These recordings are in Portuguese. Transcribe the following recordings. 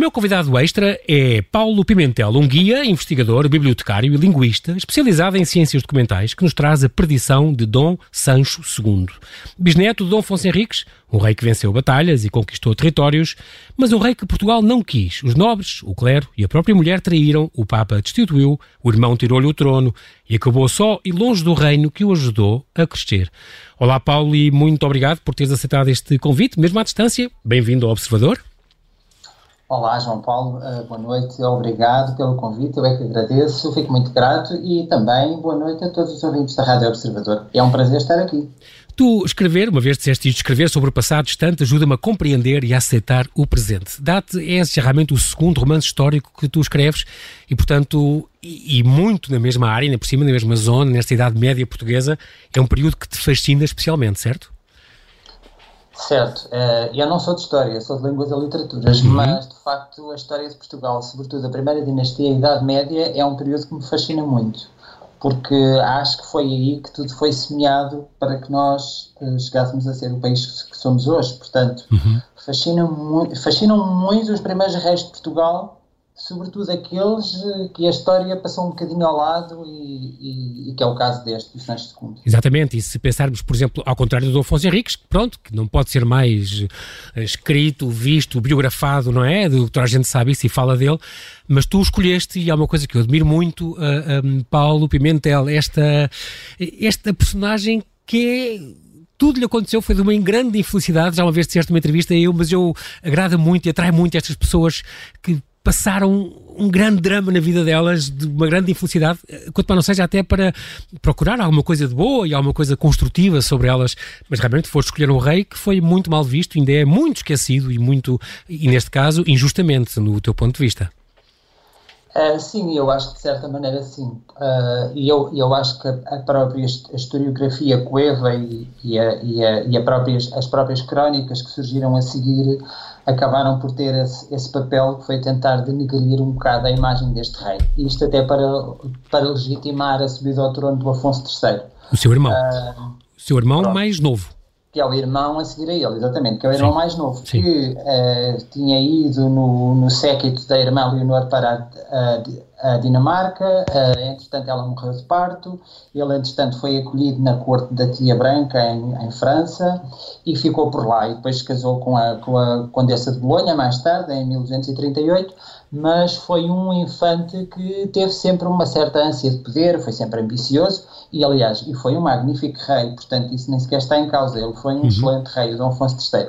meu convidado extra é Paulo Pimentel, um guia, investigador, bibliotecário e linguista especializado em ciências documentais que nos traz a perdição de Dom Sancho II. Bisneto de Dom Afonso Henriques, um rei que venceu batalhas e conquistou territórios, mas um rei que Portugal não quis. Os nobres, o clero e a própria mulher traíram, o Papa destituiu, o irmão tirou-lhe o trono e acabou só e longe do reino que o ajudou a crescer. Olá, Paulo, e muito obrigado por teres aceitado este convite, mesmo à distância. Bem-vindo ao Observador. Olá, João Paulo, uh, boa noite, obrigado pelo convite, eu é que agradeço, fico muito grato e também boa noite a todos os ouvintes da Rádio Observador. É um prazer estar aqui. Tu escrever, uma vez disseste isto, escrever sobre o passado distante ajuda-me a compreender e a aceitar o presente. Dá-te, é realmente o segundo romance histórico que tu escreves e, portanto, e, e, muito na mesma área, por cima, na mesma zona, nesta Idade Média portuguesa, é um período que te fascina especialmente, certo? Certo, uh, eu não sou de história, sou de línguas e literaturas, uhum. mas de facto a história de Portugal, sobretudo a primeira dinastia e a Idade Média, é um período que me fascina muito, porque acho que foi aí que tudo foi semeado para que nós uh, chegássemos a ser o país que somos hoje. Portanto, uhum. fascinam, fascinam muito os primeiros reis de Portugal sobretudo aqueles eh, que a história passou um bocadinho ao lado e, e, e que é o caso deste, do Sancho II. Exatamente, e se pensarmos, por exemplo, ao contrário do Afonso Henriques, que pronto, que não pode ser mais uh, escrito, visto, biografado, não é? Do, toda a gente sabe isso e fala dele, mas tu escolheste, e é uma coisa que eu admiro muito, eh, Paulo Pimentel, esta, esta personagem que é tudo lhe aconteceu foi de uma grande infelicidade. Já uma vez disseste uma entrevista eu, mas eu agrada muito e atrai muito estas pessoas que passaram um grande drama na vida delas, de uma grande infelicidade, quanto para não seja até para procurar alguma coisa de boa e alguma coisa construtiva sobre elas, mas realmente foste escolher um rei que foi muito mal visto, ainda é muito esquecido e muito, e neste caso, injustamente, no teu ponto de vista. Uh, sim, eu acho que de certa maneira sim. Uh, e eu, eu acho que a própria historiografia coeva e, e, a, e, a, e a próprias, as próprias crónicas que surgiram a seguir acabaram por ter esse, esse, papel que foi tentar denegrir um bocado a imagem deste rei. Isto até para, para legitimar a subida ao trono do Afonso III. O seu irmão. Uh, o seu irmão pronto. mais novo. Que é o irmão a seguir a ele, exatamente, que é o irmão Sim. mais novo, Sim. que uh, tinha ido no, no séquito da irmã Leonor para a, a Dinamarca, uh, entretanto ela morreu de parto, ele entretanto foi acolhido na corte da tia Branca em, em França e ficou por lá e depois casou com a, com a Condessa de Bolonha mais tarde, em 1238, mas foi um infante que teve sempre uma certa ânsia de poder, foi sempre ambicioso e aliás, e foi um magnífico rei, portanto isso nem sequer está em causa, ele foi um uhum. excelente rei, o Dom Afonso III.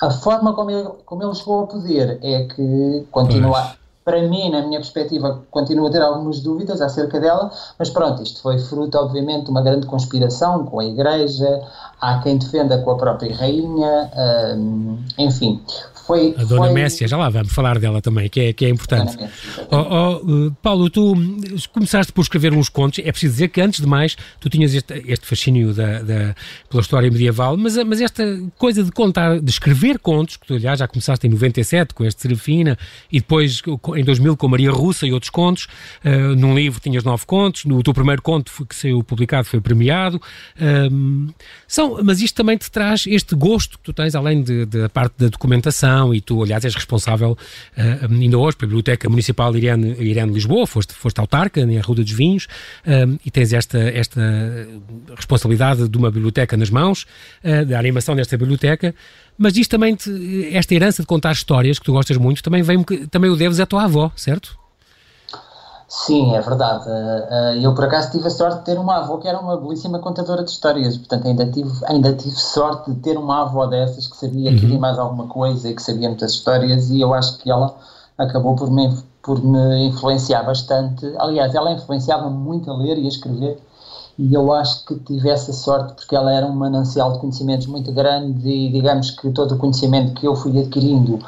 A forma como ele, como ele chegou ao poder é que continua, para mim, na minha perspectiva, continuo a ter algumas dúvidas acerca dela, mas pronto, isto foi fruto, obviamente, de uma grande conspiração com a Igreja, há quem defenda com a própria rainha, hum, enfim, foi, a Dona foi... Messia, já lá vamos falar dela também, que é, que é importante. Oh, oh, uh, Paulo, tu começaste por escrever uns contos, é preciso dizer que antes de mais tu tinhas este, este fascínio da, da, pela história medieval, mas, mas esta coisa de contar, de escrever contos, que tu aliás já começaste em 97 com este Serafina e depois em 2000 com Maria Russa e outros contos, uh, num livro tinhas nove contos, no teu primeiro conto que saiu publicado foi premiado, uh, são, mas isto também te traz este gosto que tu tens, além da parte da documentação, e tu, aliás, és responsável uh, ainda hoje pela Biblioteca Municipal Irene, Irene Lisboa, foste, foste autarca na Rua dos Vinhos uh, e tens esta, esta responsabilidade de uma biblioteca nas mãos, uh, da animação desta biblioteca, mas isto também, te, esta herança de contar histórias que tu gostas muito, também, vem, também o deves à tua avó, certo? Sim, é verdade. Eh, eu, por acaso, tive a sorte de ter uma avó que era uma belíssima contadora de histórias. Portanto, ainda tive, ainda tive sorte de ter uma avó dessas que sabia uhum. mais alguma coisa e que sabia muitas histórias. E eu acho que ela acabou por me, por me influenciar bastante. Aliás, ela influenciava-me muito a ler e a escrever. E eu acho que tive essa sorte porque ela era um manancial de conhecimentos muito grande e, digamos que todo o conhecimento que eu fui adquirindo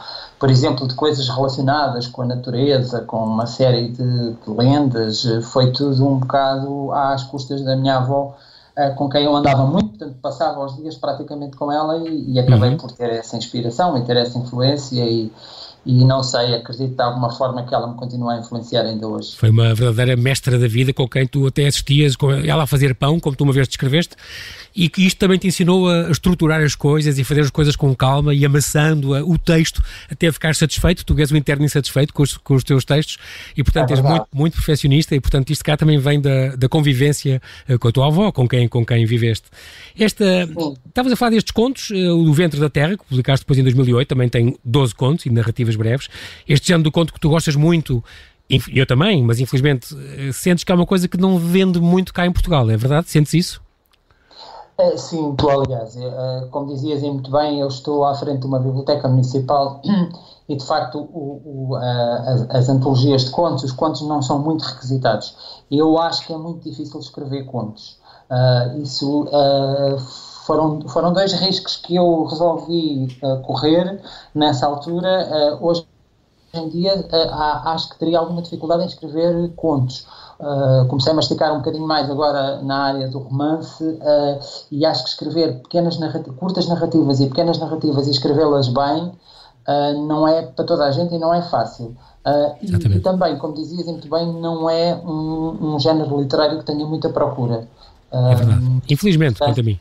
por exemplo, de coisas relacionadas com a natureza, com uma série de, de lendas, foi tudo um bocado às custas da minha avó, eh, com quem eu andava muito, portanto passava os dias praticamente com ela e, e acabei uhum. por ter essa inspiração e ter essa influência e, e não sei, acredito de alguma forma que ela me continua a influenciar ainda hoje. Foi uma verdadeira mestra da vida com quem tu até assistias, com ela a fazer pão, como tu uma vez descreveste, e que isto também te ensinou a estruturar as coisas e fazer as coisas com calma e amassando o texto até ficar satisfeito. Tu és um interno insatisfeito com os, com os teus textos e, portanto, é és muito, muito perfeccionista e, portanto, isto cá também vem da, da convivência eh, com a tua avó, com quem, com quem viveste. Esta, estavas a falar destes contos, eh, o do Ventre da Terra, que publicaste depois em 2008, também tem 12 contos e narrativas breves. Este género do conto que tu gostas muito eu também, mas infelizmente eh, sentes que é uma coisa que não vende muito cá em Portugal, é verdade? Sentes isso? É, sim, tu aliás, é, como dizias muito bem, eu estou à frente de uma biblioteca municipal e de facto o, o, as, as, antologias de contos, os contos não são muito requisitados. Eu acho que é muito difícil escrever contos. Uh, isso uh, foram, foram dois riscos que eu resolvi uh, correr nessa altura. hoje em dia acho que teria alguma dificuldade em escrever contos. Uh, comecei a masticar um bocadinho mais agora na área do romance uh, e acho que escrever pequenas narrativas, curtas narrativas e pequenas narrativas e escrevê-las bem uh, não é para toda a gente e não é fácil. E, e, também, como dizias muito bem, não é um, um género literário que tenha muita procura. é verdade. Infelizmente, quanto a mim.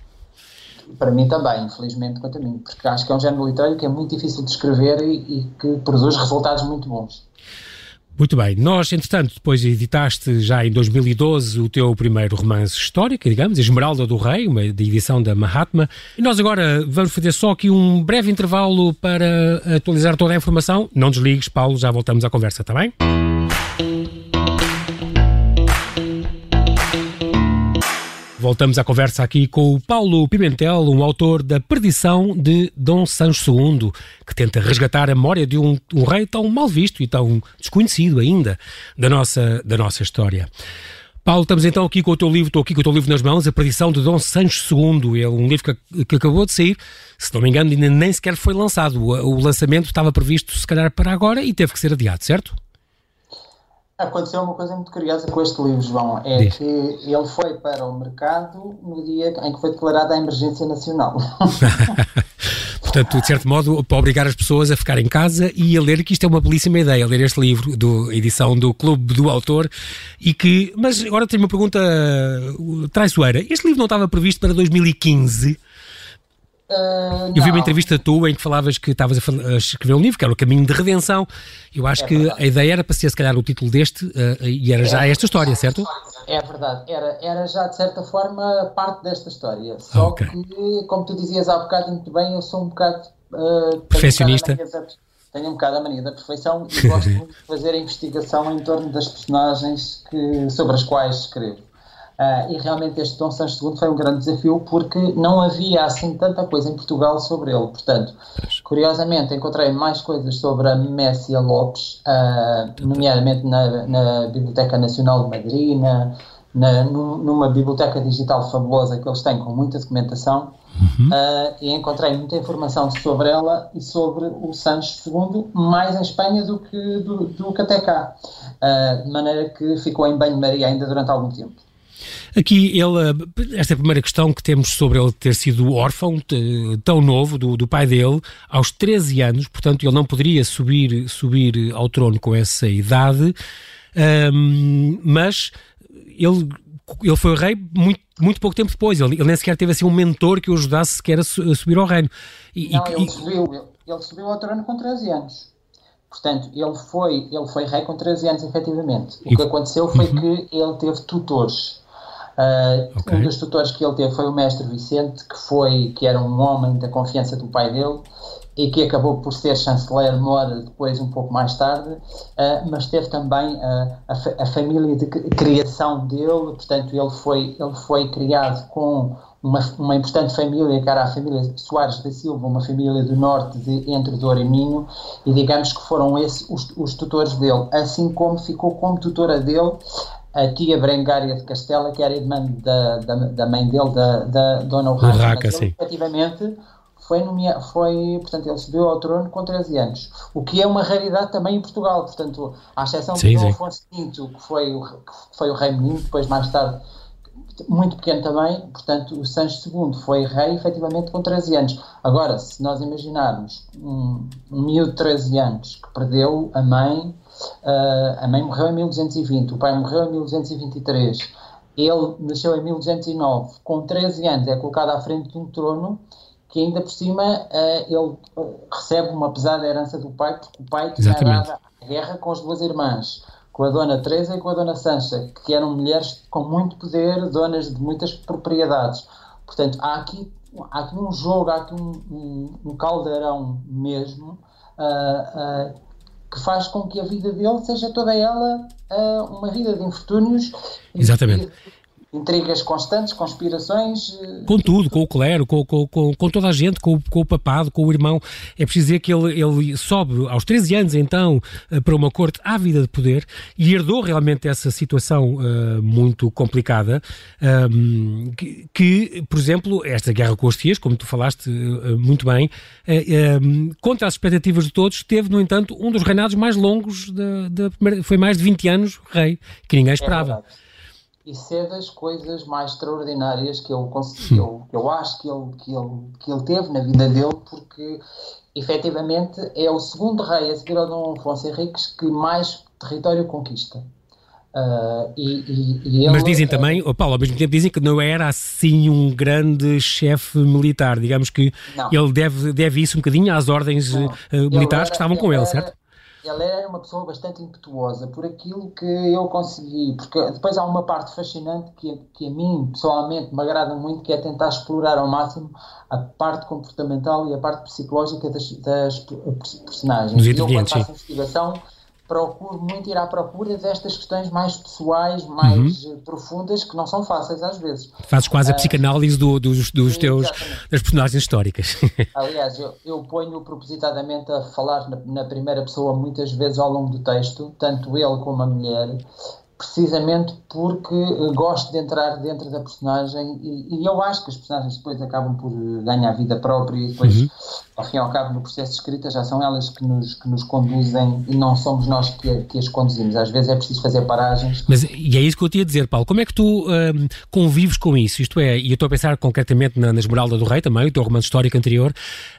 Para mim também, infelizmente, quanto a mim, porque acho que é um género literário que é muito difícil de escrever e, e que produz resultados muito bons. Muito bem. Nós, entretanto, depois editaste já em 2012 o teu primeiro romance histórico, digamos, Esmeralda do Rei, uma edição da Mahatma. E nós agora vamos fazer só aqui um breve intervalo para atualizar toda a informação. Não desligues, Paulo, já voltamos à conversa, está bem? Voltamos à conversa aqui com o Paulo Pimentel, um autor da Perdição de Dom Sancho II, que tenta resgatar a memória de um, um, rei tão mal visto e tão desconhecido ainda da nossa, da nossa história. Paulo, estamos então aqui com o teu livro, estou aqui com o teu livro nas mãos, A Perdição de Dom Sancho II. É um livro que, que acabou de sair, se não me engano, ainda nem sequer foi lançado. O, o lançamento estava previsto, se calhar, para agora e teve que ser adiado, certo? Aconteceu uma coisa muito curiosa com este livro, João. É Diz. que ele foi para o mercado no dia em que foi declarada a emergência nacional. Portanto, de certo modo, para obrigar as pessoas a ficar em casa e a ler, que isto é uma belíssima ideia, ler este livro, do edição do Clube do Autor, e que... Mas agora tenho uma pergunta uh, traiçoeira. Este livro não estava previsto para 2015? Uh, eu vi uma entrevista tua em que falavas que estavas a, escrever um livro, que era o Caminho de Redenção. Eu acho é que verdade. a ideia era para ser, se calhar, o título deste, uh, e era já é, esta história, certo? É verdade, era, era já, de certa forma, parte desta história. Só okay. que, como tu dizias há bocado muito bem, eu sou um bocado. Uh, Perfeccionista. tenho um bocado a mania da perfeição e gosto muito de fazer a investigação em torno das personagens que, sobre as quais escrevo. Uh, e realmente este Dom Sancho II foi um grande desafio porque não havia assim tanta coisa em Portugal sobre ele. Portanto, curiosamente, encontrei mais coisas sobre a Messia Lopes, uh, nomeadamente na, na, Biblioteca Nacional de Madrid, na, na, numa biblioteca digital fabulosa que eles têm com muita documentação. Uhum. Uh, e encontrei muita informação sobre ela e sobre o Sancho II, mais em Espanha do que, do, do que até cá. de maneira que ficou em banho-maria ainda durante algum tempo. Aqui, ele, esta é a primeira questão que temos sobre ele ter sido órfão, tão novo, do, do pai dele, aos 13 anos, portanto, ele não poderia subir, subir ao trono com essa idade, um, mas ele ele foi rei muito, muito pouco tempo depois. Ele, ele nem sequer teve assim um mentor que o ajudasse sequer a, su, a subir ao reino. E, não, e, ele, subiu, ele, subiu ao trono com 13 anos. Portanto, ele foi, ele foi rei com 13 anos, efetivamente. O que aconteceu foi uhum. que ele teve tutores. Uh, okay. Um dos tutores que ele teve foi o mestre Vicente, que foi que era um homem da confiança do pai dele e que acabou por ser chanceler mora depois um pouco mais tarde, uh, mas teve também uh, a, a, família de criação dele, portanto ele foi, ele foi criado com uma, uma importante família, que era a família Soares da Silva, uma família do norte de entre Douro e Minho, e digamos que foram esses os, os tutores dele, assim como ficou como tutora dele a tia Brengária de Castela, que era irmã da, da, da mãe dele, da, da Dona Urraca. Urraca ele, sim. efetivamente, foi, nomea, foi, portanto, ele subiu ao trono com 13 anos, o que é uma raridade também em Portugal, portanto, à exceção sim, de Dom Afonso V, que foi, o, que foi o rei menino, depois mais tarde muito pequeno também, portanto, o Sancho II foi rei efetivamente com 13 anos. Agora, se nós imaginarmos um, um miúdo de 13 anos que perdeu a mãe, uh, a mãe morreu em 1220, o pai morreu em 1223, ele nasceu em 1209, com 13 anos é colocado à frente de um trono que ainda por cima uh, ele recebe uma pesada herança do pai, porque o pai tinha dado a guerra com as duas irmãs com a dona Teresa e com a dona Sancha, que eram mulheres com muito poder, donas de muitas propriedades. Portanto, há aqui, há aqui um jogo, há aqui um, um, um caldeirão mesmo uh, uh, que faz com que a vida dele seja toda ela uh, uma vida de infortúnios. Exatamente. Intrigas constantes, conspirações. Eh, com tudo, com o clero, com, com, com, com, toda a gente, com, com o papado, com o irmão. É preciso dizer que ele, ele sobe aos 13 anos, então, eh, para uma corte ávida de poder e herdou realmente essa situação uh, muito complicada. Um, ehm, que, que, por exemplo, esta guerra com os tias, como tu falaste uh, muito bem, uh, um, contra as expectativas de todos, teve, no entanto, um dos reinados mais longos da, da primeira. Foi mais de 20 anos rei, que ninguém é esperava. É isso é das coisas mais extraordinárias que eu, que eu, que eu acho que ele, que, ele, que ele teve na vida dele, porque efetivamente é o segundo rei a seguir ao Dom Afonso Henriques que mais território conquista. Uh, e, e, e Mas dizem também, oh Paulo, ao mesmo tempo dizem que não era assim um grande chefe militar, digamos que não. ele deve, deve isso um bocadinho às ordens uh, militares era, que estavam com ele, certo? Ele era uma pessoa bastante impetuosa por aquilo que eu consegui, porque depois há uma parte fascinante que, que a mim pessoalmente me agrada muito, que é tentar explorar ao máximo a parte comportamental e a parte psicológica das, das personagens. e eu, quando faço investigação, procuro muito ir à procura destas questões mais pessoais, mais uhum. profundas, que não são fáceis às vezes. Fazes quase a ah, psicanálise do, dos, dos teus, das personagens históricas. Aliás, eu, eu ponho propositadamente a falar na, na, primeira pessoa muitas vezes ao longo do texto, tanto ele como a mulher, precisamente porque eh, gosto de entrar dentro da personagem e, e, eu acho que as personagens depois acabam por eh, ganhar vida própria e depois, uhum. Ao fim e ao cabo, no processo de escrita já são elas que nos, que nos conduzem e não somos nós que, que as conduzimos. Às vezes é preciso fazer paragens. Mas, e é isso que eu te ia dizer, Paulo. Como é que tu um, convives com isso? Isto é, e eu estou a pensar concretamente na, na Esmeralda do Rei também, o teu romance histórico anterior.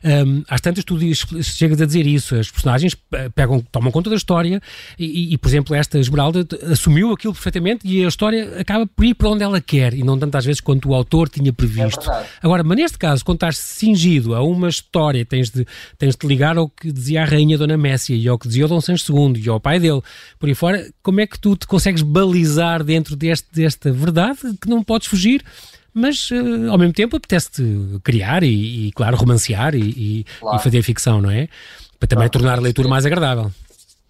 Um, às tantas tu diz, chegas a dizer isso, as personagens pegam, tomam conta da história e, e, e por exemplo, esta Esmeralda assumiu aquilo perfeitamente e a história acaba por ir para onde ela quer e não tantas vezes quanto o autor tinha previsto. É Agora, mas neste caso, quando estás cingido a uma história, tens de, tens de ligar ao que dizia a rainha Dona Messia e ao que dizia o Dom Sancho II e ao pai dele, por aí fora, como é que tu te consegues balizar dentro deste, desta verdade que não podes fugir? mas uh, ao mesmo tempo apetece-te criar e, e, claro, romancear e, e, claro. e, fazer ficção, não é? Para também claro, tornar a leitura mais agradável.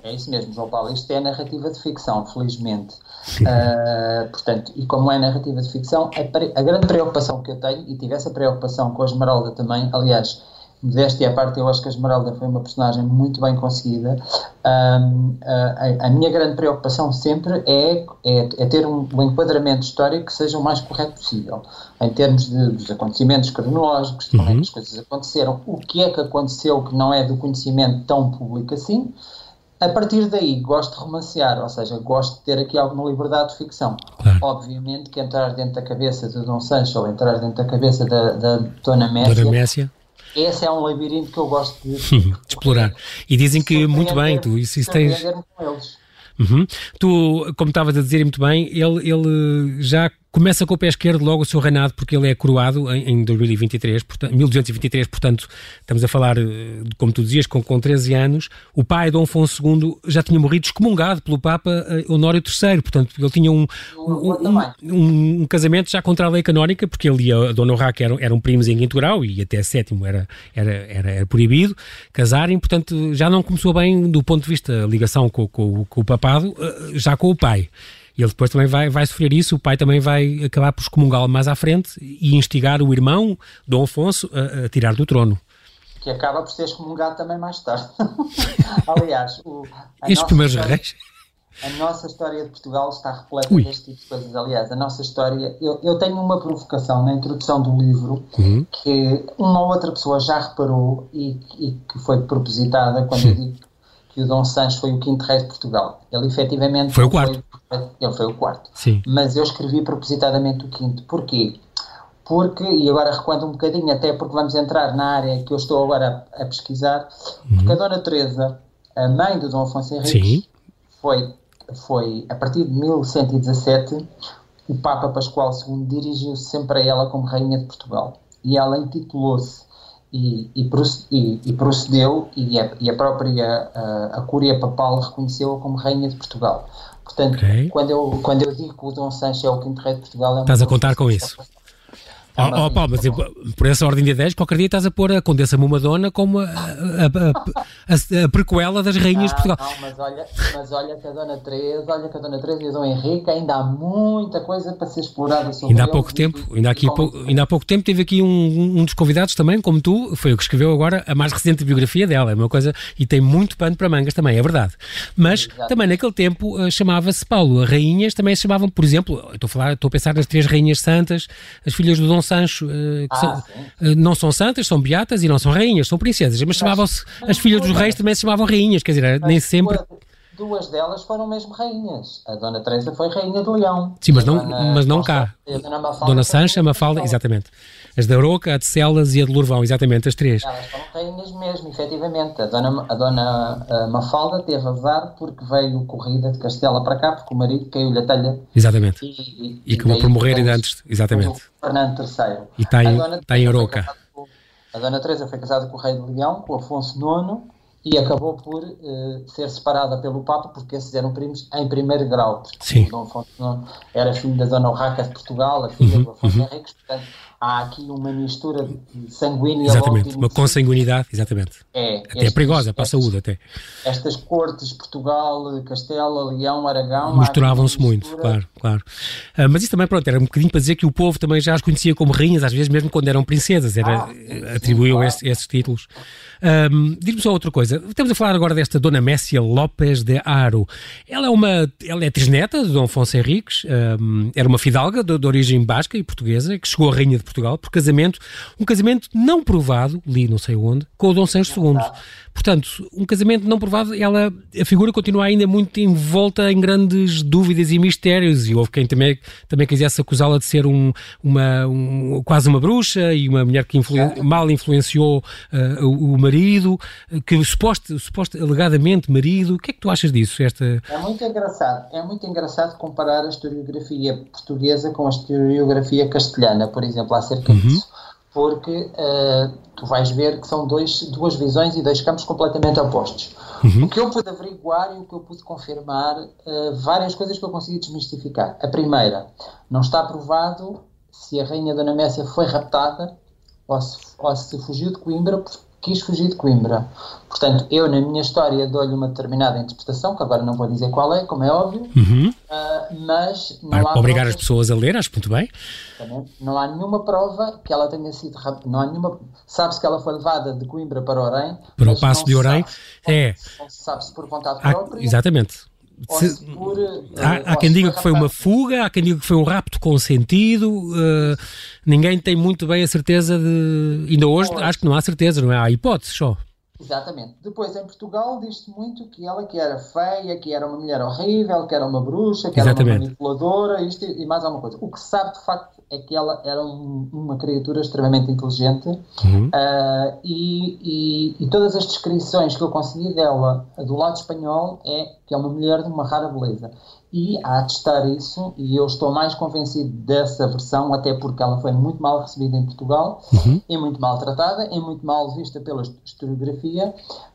É isso mesmo, João Paulo. Isto é narrativa de ficção, felizmente. uh, portanto, e como é narrativa de ficção, a, a, grande preocupação que eu tenho, e tive essa preocupação com a Esmeralda também, aliás, modéstia à parte, eu acho que a Esmeralda foi uma personagem muito bem conseguida. Um, a, a, minha grande preocupação sempre é, é, é ter um, um, enquadramento histórico que seja o mais correto possível, em termos de, dos acontecimentos cronológicos, de como é que uhum. as coisas aconteceram, o que é que aconteceu que não é do conhecimento tão público assim a partir daí, gosto de romancear, ou seja, gosto de ter aqui alguma liberdade de ficção. Claro. Obviamente que entrar dentro da cabeça de Dom Sancho ou entrar dentro da cabeça da, da Dona Messia, Dona Messia. Esse é um labirinto que eu gosto de, de explorar. E dizem que muito bem, tu isso, isso tens. Uhum. Tu, como estavas a dizer muito bem, ele, ele já Começa com o pé esquerdo logo o seu reinado, porque ele é coroado em, em 2023, portanto, 1223, portanto, estamos a falar, eh, como tu dizias, com, com 13 anos. O pai, Dom Afonso II, já tinha morrido excomungado pelo Papa eh, Honório III, portanto, ele tinha um, um, um, um, casamento já contra a lei canónica, porque ele e a Dona Urraca eram, eram primos em quinto grau e até sétimo era, era, era, era, proibido casarem, portanto, já não começou bem do ponto de vista da ligação com, com, com o papado, eh, já com o pai. E ele depois também vai, vai sofrer isso, o pai também vai acabar por excomungá-lo mais à frente e instigar o irmão, Dom Afonso, a, a tirar do trono. Que acaba por ser excomungado também mais tarde. Aliás, o, Estes primeiros história, reis. A nossa história de Portugal está repleta Ui. deste tipo de coisas. Aliás, a nossa história. Eu, eu tenho uma provocação na introdução do livro uhum. que uma ou outra pessoa já reparou e, e que foi propositada quando Sim. eu digo que o Dom Sancho foi o quinto rei de Portugal. Ele efetivamente foi o quarto. Foi, ele foi o quarto. Sim. Mas eu escrevi propositadamente o quinto. Porquê? Porque, e agora recuando um bocadinho, até porque vamos entrar na área que eu estou agora a, a pesquisar, uhum. porque a Dona Teresa, a mãe do Dom Afonso Henriques, foi, foi, a partir de 1117, o Papa Pascoal II dirigiu-se sempre a ela como Rainha de Portugal. E ela intitulou-se e, e, procedeu, e a, e a própria a, a Cúria Papal reconheceu-a como Rainha de Portugal. Portanto, okay. quando, eu, quando eu digo que o Dom Sancho é o quinto rei de Portugal... É Estás a contar com isso? Oh, oh, Paulo, mas eu, por essa ordem de ideias, qualquer dia estás a pôr a Condessa Mumadona como a, a, a, a, prequela das Rainhas de Portugal. Não, mas olha, mas olha que a Dona Teresa, olha que a Dona Teresa e o Dom Henrique ainda há muita coisa para ser explorada sobre Ainda há pouco tempo, ainda, aqui, pou, ainda há pouco tempo teve aqui um, um dos convidados também, como tu, foi o que escreveu agora a mais recente biografia dela, é uma coisa, e tem muito pano para mangas também, é verdade. Mas Exato. também naquele tempo uh, chamava-se Paulo, as rainhas também se chamavam, por exemplo, estou a, falar, estou a pensar nas três rainhas santas, as filhas do Dom Sancho, uh, que ah, são, eh, não são santas, são beatas e não são rainhas, são princesas, mas, chamavam-se, as filhas dos reis também se chamavam rainhas, quer dizer, nem sempre... Duas delas foram mesmo rainhas. A Dona Teresa foi rainha de Leão. Sim, mas não, mas não cá. Dona Sancha, Mafalda, exatamente. As da Aroca, a de Celas e a de Lourvão, exatamente, as três. Elas foram rainhas mesmo, efetivamente. A Dona, a dona a Mafalda teve azar porque veio corrida de Castela para cá, porque o marido caiu-lhe a telha. Exatamente. E, e, e acabou por morrer ainda antes, exatamente. Fernando III. E está em, está em Aroca. A Dona Teresa foi casada com o rei de Leão, com Afonso IX, e acabou por uh, ser separada pelo Papa porque esses eram primos em primeiro grau. Sim. Dom Afonso era filho da Dona Urraca de Portugal, a filha uhum, do Afonso uhum. Henriques, portanto há aqui uma mistura sanguínea. Exatamente, uma consanguinidade, exatamente. É, até estes, é perigosa para a saúde até. Estas cortes, Portugal, Castela, Leão, Aragão... Misturavam-se muito, claro, claro. Uh, mas isso também, pronto, era um bocadinho para dizer que o povo também já as conhecia como rainhas, às vezes mesmo quando eram princesas, era, ah, sim, atribuíam claro. esses, esses, títulos. Um, Diz-me só outra coisa, estamos a falar agora desta Dona Messia Lopes de Aro. Ela é uma, ela é trisneta de Dom Afonso Henriques, um, era uma fidalga de, de origem basca e portuguesa, que chegou a rainha de Portugal por casamento, um casamento não provado, li não sei onde, com o Dom Sancho II. Portanto, um casamento não provado, ela, a figura continua ainda muito envolta em grandes dúvidas e mistérios, e houve quem também, também quisesse acusá-la de ser um, uma, um, quase uma bruxa e uma mulher que mal influenciou uh, o, o, marido, que suposto, suposto, alegadamente marido. O que é que tu achas disso? Esta... É muito engraçado, é muito engraçado comparar a historiografia portuguesa com a historiografia castelhana, por exemplo, acerca uhum. disso porque uh, tu vais ver que são dois, duas visões e dois campos completamente opostos. Uhum. O que eu pude averiguar e o que eu pude confirmar, uh, várias coisas que eu consegui desmistificar. A primeira, não está provado se a Rainha Dona Messia foi raptada ou se, ou se fugiu de Coimbra quis fugir de Coimbra. Portanto, eu na minha história dou-lhe uma determinada interpretação, que agora não vou dizer qual é, como é óbvio, uhum. uh, mas... Não Para há obrigar as pessoas a ler, acho muito bem. Não há nenhuma prova que ela tenha sido... Não há nenhuma... Sabe-se que ela foi levada de Coimbra para Orém. Para o Passo de Orém. é. Não se sabe se por vontade há, própria. Exatamente. Se, por, há, há quem diga que foi uma fuga, há quem diga que foi um rapto consentido. Uh, ninguém tem muito bem a certeza de. Ainda hoje, acho que não há certeza, não é? Há hipóteses só. Exatamente. Depois, em Portugal, diz-se muito que ela que era feia, que era uma mulher horrível, que era uma bruxa, que Exatamente. era uma manipuladora, isto e mais alguma coisa. O que se sabe, de facto, é que ela era um, uma criatura extremamente inteligente uhum. uh, e, e, e, todas as descrições que eu consegui dela do lado espanhol é que é uma mulher de uma rara beleza. E a atestar isso, e eu estou mais convencido dessa versão, até porque ela foi muito mal recebida em Portugal, uhum. e muito mal tratada, e muito mal vista pela historiografia.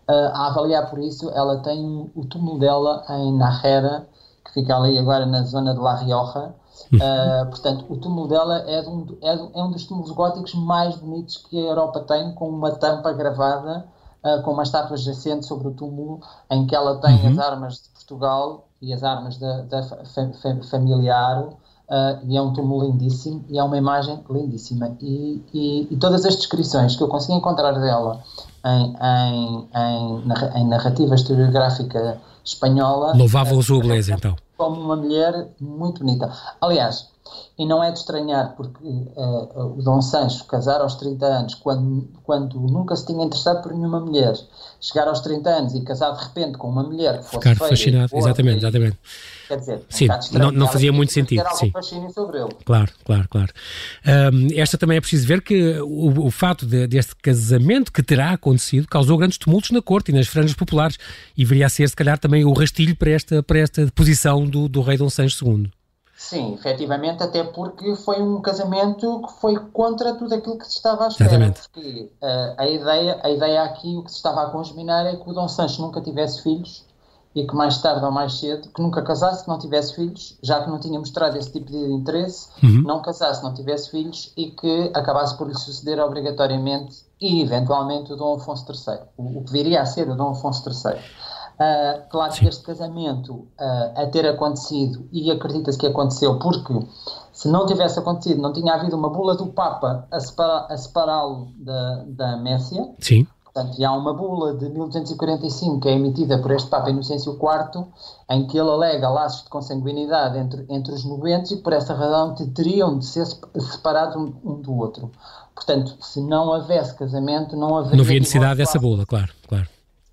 Uh, a avaliar por isso, ela tem o túmulo dela em Narrera, que fica ali agora na zona de La Rioja. Uh, portanto, o túmulo dela é, de um, é, de, é, um dos túmulos góticos mais bonitos que a Europa tem, com uma tampa gravada, uh, com uma estátua jacente sobre o túmulo, em que ela tem uhum. as armas de Portugal e as armas da, da familiar, uh, e é um túmulo lindíssimo, e é uma imagem lindíssima. E, e, e todas as descrições que eu consegui encontrar dela em, em, em, em narrativa historiográfica espanhola... Louvavam a sua beleza, então. Como uma mulher muito bonita. Aliás, E não é de estranhar, porque uh, o Dom Sancho casar aos 30 anos, quando, quando nunca se tinha interessado por nenhuma mulher, chegar aos 30 anos e casar de repente com uma mulher que fosse Ficar feia, fascinado, boa, exatamente, exatamente. Quer dizer, sim, não, não fazia muito sentido. Sim. sobre ele. Claro, claro, claro. Um, esta também é preciso ver que o, o fato de, deste casamento que terá acontecido causou grandes tumultos na corte e nas franjas populares e viria a ser, se calhar, também o rastilho para esta, para esta posição do, do rei Dom Sancho II. Sim, efetivamente, até porque foi um casamento que foi contra tudo aquilo que se estava à espera. Exatamente. Porque uh, a, ideia, a ideia aqui, o que se estava a congeminar é que o Dom Sancho nunca tivesse filhos e que mais tarde ou mais cedo, que nunca casasse, que não tivesse filhos, já que não tinha mostrado esse tipo de interesse, uhum. não casasse, não tivesse filhos e que acabasse por lhe suceder obrigatoriamente e eventualmente o Dom Afonso III, o, o que viria a ser o Dom Afonso III. Uh, claro que este casamento uh, a ter acontecido, e acredita-se que aconteceu, porque se não tivesse acontecido, não tinha havido uma bula do Papa a, separa, a separá-lo da, da Messia. Sim. Portanto, há uma bula de 1245 que é emitida por este Papa Inocêncio IV, em que ele alega laços de consanguinidade entre, entre os noventos e por essa razão teriam de ser separados um, um do outro. Portanto, se não houvesse casamento, não haveria. Não havia necessidade dessa bula, claro, claro.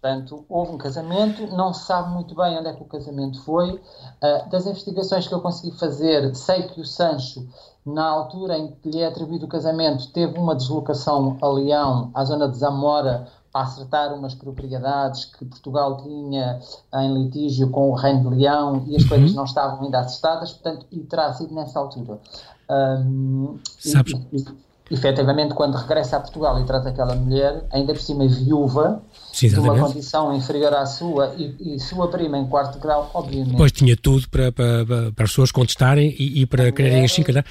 Portanto, houve um casamento, não se sabe muito bem onde é que o casamento foi. Uh, das investigações que eu consegui fazer, sei que o Sancho, na altura em que lhe é atribuído o casamento, teve uma deslocação a Leão, à zona de Zamora, para acertar umas propriedades que Portugal tinha em litígio com o Reino de Leão e as uhum. coisas não estavam ainda acertadas, portanto, e terá sido nessa altura. Um, Sabes? E, e, efetivamente, quando regressa a Portugal e trata aquela mulher, ainda por cima viúva, Sim, de uma condição inferior à sua e, e, sua prima em quarto grau, obviamente. Pois tinha tudo para, para, para as pessoas contestarem e, e para quererem achincalhar.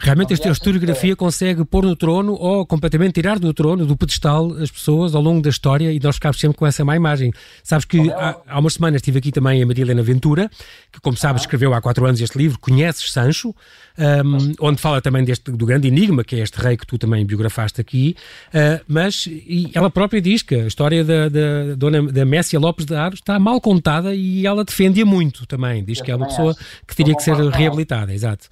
Realmente esta historiografia consegue pôr no trono ou completamente tirar do trono, do pedestal, as pessoas ao longo da história e nós ficamos sempre com essa má imagem. Sabes que há, há umas semanas estive aqui também a Maria Helena Ventura, que como sabes escreveu há quatro anos este livro, Conheces Sancho, um, onde fala também deste, do grande enigma que é este rei que tu também biografaste aqui, uh, mas ela própria diz que a história da, da, dona, da Messia Lopes de Aro está mal contada e ela defende-a muito também, diz Eu que é uma pessoa acho. que teria que ser reabilitada, exato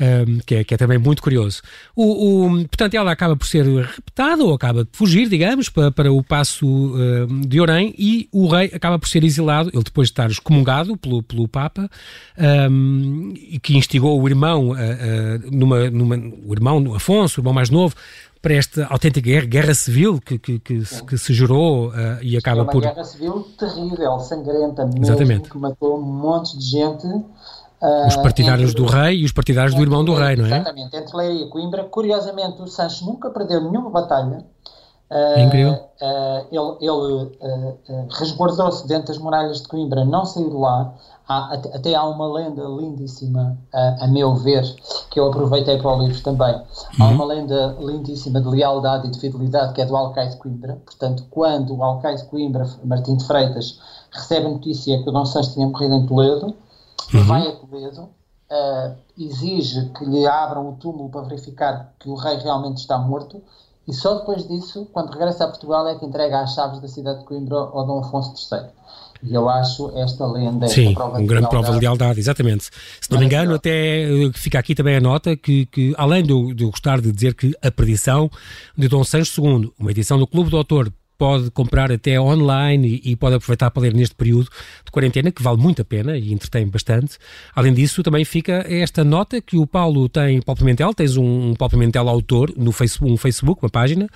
um, que, é, que é também muito curioso. O, o, portanto, ela acaba por ser repetada ou acaba de fugir, digamos, para, para o passo uh, de Orém e o rei acaba por ser exilado, ele depois de estar excomungado pelo, pelo Papa, um, que instigou o irmão, uh, uh, numa, numa, o irmão Afonso, o irmão mais novo, para esta autêntica guerra, guerra civil que, que, que, que se gerou uh, e acaba por... Uma guerra civil terrível, sangrenta mesmo, Exatamente. que matou um monte de gente os ah, partidários entre, do rei e os partidários do irmão do rei, não é? Exatamente, entre Leiria e Coimbra. Curiosamente, o Sancho nunca perdeu nenhuma batalha. É incrível. Uh, ele ele resguardou-se dentro das muralhas de Coimbra, não saiu de lá. Há, até há uma lenda lindíssima, a meu ver, que eu aproveitei para o livro também. Uhum. Há uma lenda lindíssima de lealdade e de fidelidade que é do Alcaide de Coimbra. Portanto, quando o Alcaide de Coimbra, Martim de Freitas, recebe a notícia que o Dom Sancho tinha morrido em Toledo, uhum. vai a Toledo, uh, exige que lhe abram o túmulo para verificar que o rei realmente está morto e só depois disso, quando regressa a Portugal, é que entrega as chaves da cidade de Coimbra ao Dom Afonso III. E eu acho esta lenda, Sim, esta prova uma grande de prova de lealdade, exatamente. Se não me engano, até fica aqui também a nota que, que além de eu, de eu gostar de dizer que a perdição de Dom Sancho II, uma edição do Clube do Autor pode comprar até online e, e, pode aproveitar para ler neste período de quarentena, que vale muito a pena e entretém bastante. Além disso, também fica esta nota que o Paulo tem, Paulo Pimentel, tens um, um Paulo Pimentel autor no Facebook, um Facebook, uma página,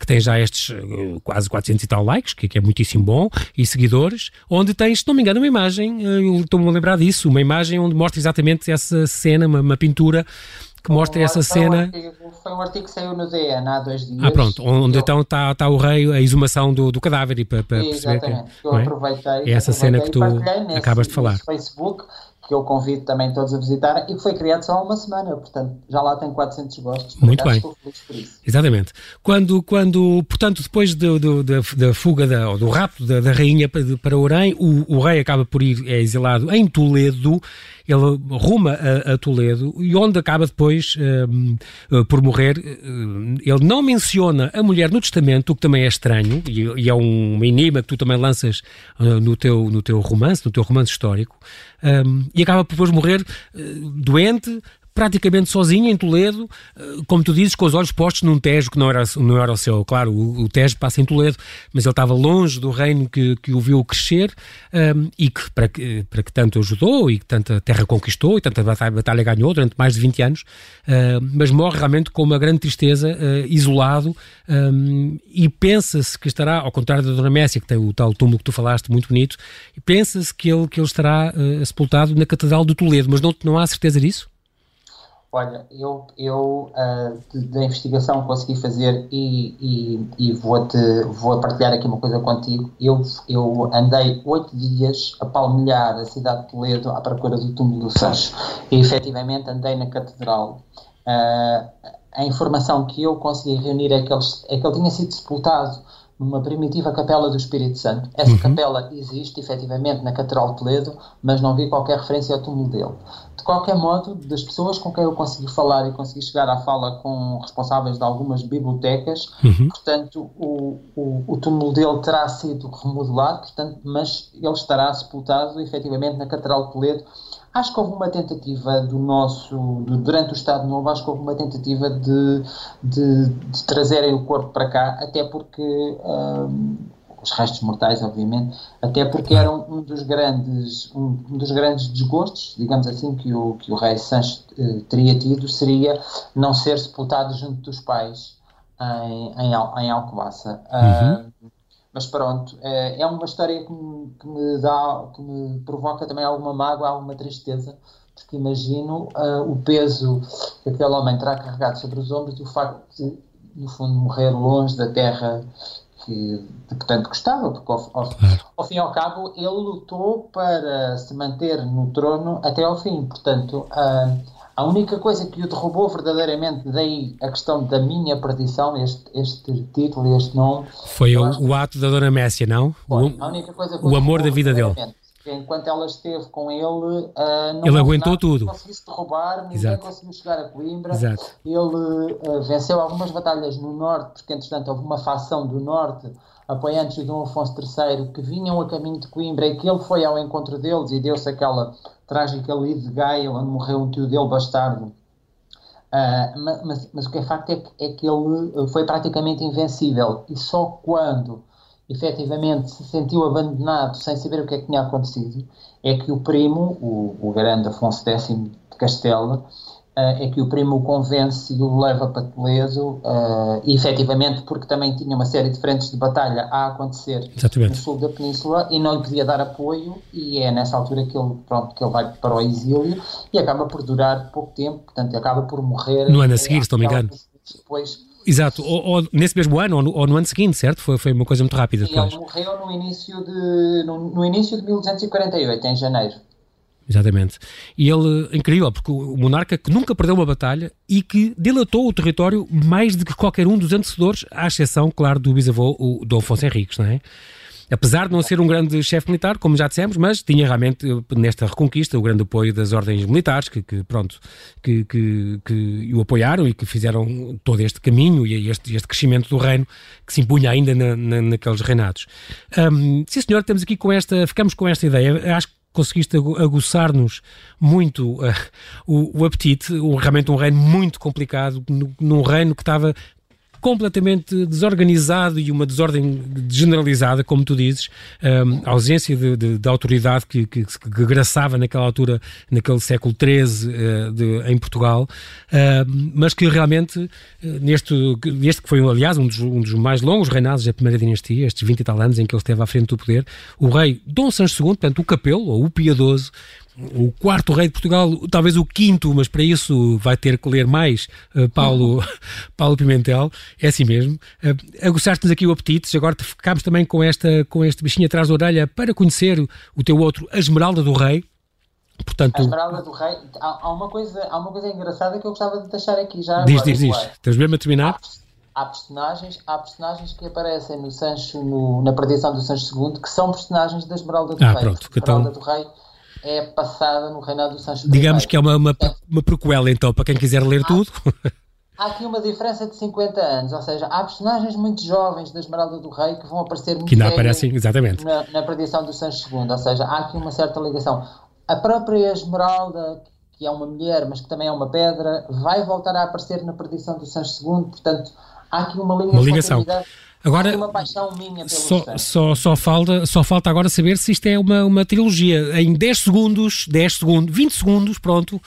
que tem já estes uh, quase 400 e tal likes, que, que, é muitíssimo bom, e seguidores, onde tens, se não me engano, uma imagem, eu estou-me a lembrar disso, uma imagem onde mostra exatamente essa cena, uma, uma pintura que mostra essa cena. Um artigo, foi um artigo que saiu no DN há dois dias. Ah, pronto, onde eu... então está tá o rei, a exumação do, do cadáver e para, para perceber que, eu é? aproveitei. É essa cena que tu acabas de falar. Facebook, que eu convido também todos a visitar e que foi criado só há uma semana, portanto já lá tem 400 gostos. Muito bem. Exatamente. Quando, quando, portanto, depois do, do, da, da, fuga da, ou do rapto da, da rainha para, para Orém, o, o rei acaba por ir, é exilado em Toledo ele ruma a, a Toledo e onde acaba depois uh, por morrer. Uh, ele não menciona a mulher no testamento, o que também é estranho e, e é um enigma que tu também lanças uh, no, teu, no teu romance, no teu romance histórico, um, e acaba por depois morrer doente, praticamente sozinho em Toledo, como tu dizes, com os olhos postos num Tejo que não era, não era o seu. Claro, o, o Tejo passa em Toledo, mas ele estava longe do reino que, que o viu crescer um, e que para, que para que tanto ajudou e que tanta terra conquistou e tanta batalha, batalha ganhou durante mais de 20 anos, uh, mas morre realmente com uma grande tristeza, uh, isolado, um, e pensa-se que estará, ao contrário da Dona Messia, que tem o tal túmulo que tu falaste, muito bonito, pensa-se que ele, que ele estará uh, sepultado na Catedral de Toledo, mas não, não há certeza disso? Olha, eu, eu uh, da investigação consegui fazer e, e, e vou-te vou partilhar aqui uma coisa contigo. Eu, eu andei oito dias a palmilhar a cidade de Toledo à procura do túmulo do Sancho e efetivamente andei na catedral. Uh, a informação que eu consegui reunir é que, ele, é que ele tinha sido sepultado numa primitiva capela do Espírito Santo. Essa uhum. capela existe efetivamente na Catedral de Toledo, mas não vi qualquer referência ao túmulo dele. De qualquer modo, das pessoas com quem eu consegui falar e consegui chegar à fala com responsáveis de algumas bibliotecas, uhum. portanto, o, o, o, túmulo dele terá sido remodelado, portanto, mas ele estará sepultado efetivamente na Catedral de Toledo Acho que houve uma tentativa do nosso, do, durante o Estado Novo, acho que houve uma tentativa de, de, de trazerem o corpo para cá, até porque. Um, os restos mortais, obviamente, até porque era um, dos grandes um, um, dos grandes desgostos, digamos assim, que o que o rei Sancho eh, teria tido seria não ser sepultado junto dos pais em, em, em Alcobaça. Uhum. Uh, mas pronto, é, é uma história que me, que me, dá, que me provoca também alguma mágoa, alguma tristeza, porque imagino uh, o peso que aquele homem terá carregado sobre os ombros e o facto de, no fundo, morrer longe da terra que, de que tanto gostava, porque ao, ao, ao, fim e ao cabo ele lutou para se manter no trono até ao fim, portanto. Uh, a única coisa que o derrubou verdadeiramente, daí a questão da minha perdição, este, este título e este nome. Foi o, o, ato da Dona Messia, não? Foi, o, a única coisa que o amor da vida dele. Enquanto ela esteve com ele, uh, não ele aguentou nada, tudo. conseguisse derrubar, ninguém Exato. conseguiu chegar a Coimbra. Exato. Ele uh, venceu algumas batalhas no norte, porque entretanto houve uma facção do norte apoiantes de Dom Afonso III que vinham a caminho de Coimbra e que ele foi ao encontro deles e deu-se aquela trágica lide de Gaia, onde morreu um tio dele bastardo. Uh, mas, mas, o que é facto é que, é que ele foi praticamente invencível e só quando efetivamente se sentiu abandonado sem saber o que é que tinha acontecido é que o primo, o, o grande Afonso X de Castela, é que o primo o convence e o leva para Toledo, uh, e efetivamente porque também tinha uma série de frentes de batalha a acontecer Exatamente. no sul da península e não lhe podia dar apoio, e é nessa altura que ele, pronto, que ele vai para o exílio e acaba por durar pouco tempo, portanto acaba por morrer. No ano a seguir, se não me engano. Depois, Exato, ou, ou, nesse mesmo ano ou no, ou no, ano seguinte, certo? Foi, foi uma coisa muito rápida. Sim, ele morreu no início, de, no, no início de 1248, em janeiro. Exatamente. E ele, incrível, porque o monarca que nunca perdeu uma batalha e que dilatou o território mais do que qualquer um dos antecessores, à exceção, claro, do bisavô, o Dom Afonso Henriques, não é? Apesar de não ser um grande chefe militar, como já dissemos, mas tinha realmente nesta reconquista o grande apoio das ordens militares que, que pronto, que, que, que, o apoiaram e que fizeram todo este caminho e este, este crescimento do reino que se impunha ainda na, na, naqueles reinados. Um, sim, senhor, temos aqui com esta, ficamos com esta ideia. Acho que conseguiste aguçar-nos muito uh, o, o, apetite, o, realmente um reino muito complicado, num reino que estava completamente desorganizado e uma desordem generalizada, como tu dizes, um, a ausência de, de, de autoridade que, que, que, graçava naquela altura, naquele século XIII uh, de, em Portugal, uh, mas que realmente, uh, neste, neste que foi, aliás, um dos, um dos, mais longos reinados da primeira dinastia, estes 20 e tal anos em que ele esteve à frente do poder, o rei Dom Sancho II, portanto, o Capelo, ou o Piedoso, o quarto rei de Portugal, talvez o quinto, mas para isso vai ter que ler mais uh, Paulo, Paulo Pimentel, é assim mesmo. Uh, Aguçaste-nos aqui o apetite, agora ficámos também com, esta, com este bichinho atrás da orelha para conhecer o teu outro, a Esmeralda do Rei. Portanto, a Esmeralda do Rei, há, há, uma coisa, há uma coisa engraçada que eu gostava de deixar aqui já. Diz, agora, diz, diz. Estás mesmo a terminar? Há, há, personagens, há personagens que aparecem no Sancho, no, na perdição do Sancho II, que são personagens da Esmeralda do ah, Rei. Pronto, a Esmeralda então... do Rei é passada no reinado do Sancho Digamos que é uma, uma, uma prequela, então, para quem quiser ler há, tudo. Há aqui uma diferença de 50 anos, ou seja, há personagens muito jovens da Esmeralda do Rei que vão aparecer muito que não aparecem, exatamente. Na, na perdição do Sancho II, ou seja, há aqui uma certa ligação. A própria Esmeralda, que é uma mulher, mas que também é uma pedra, vai voltar a aparecer na perdição do Sancho II, portanto, há aqui uma, uma ligação. Agora, uma paixão minha só, só, só, falta, só falta agora saber se isto é uma, uma trilogia. Em 10 segundos, 10 segundos, 20 segundos, pronto,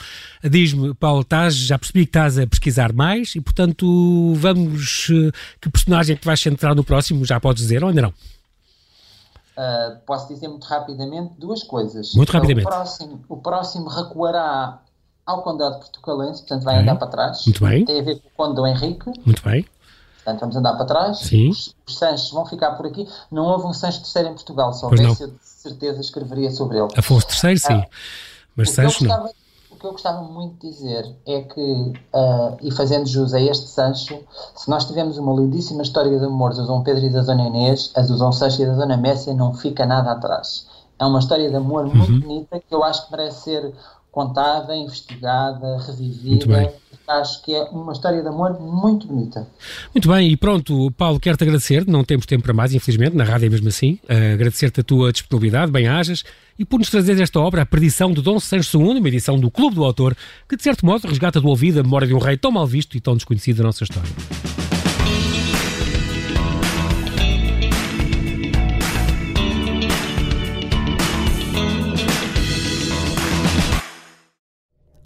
diz-me, Paulo, estás, já percebi que estás a pesquisar mais e, portanto, vamos. Eh, que personagem é que vais centrar no próximo? Já podes dizer ou ainda não? Uh, posso dizer muito rapidamente duas coisas. Muito rapidamente. O próximo, o próximo recuará ao Condado Portucalense, portanto vai andar para trás. Muito bem. Tem a ver com o Conde do Henrique. Muito bem. Portanto, vamos andar para trás. Sim. Os, os Sanches vão ficar por aqui. Não houve um Sancho III em Portugal, se houvesse, eu de certeza escreveria sobre ele. Afonso III, sim. Ah, Mas Sancho não. O que eu gostava muito de dizer é que, uh, e fazendo jus a este Sancho, se nós tivermos uma lindíssima história de amor do Dom Pedro e da Dona Inês, a do Dom Sancho e da Dona Messia não fica nada atrás. É uma história de amor muito uhum. bonita que eu acho que merece ser contada, investigada, revivida acho que é uma história de amor muito bonita. Muito bem, e pronto, Paulo, quero-te agradecer, não temos tempo para mais, infelizmente, na rádio é mesmo assim, uh, agradecer-te a tua disponibilidade, bem-ajas, e por nos trazer esta obra, A Perdição de Dom Sancho II, uma edição do Clube do Autor, que de certo modo resgata do ouvido a memória de um rei tão mal visto e tão desconhecido da nossa história.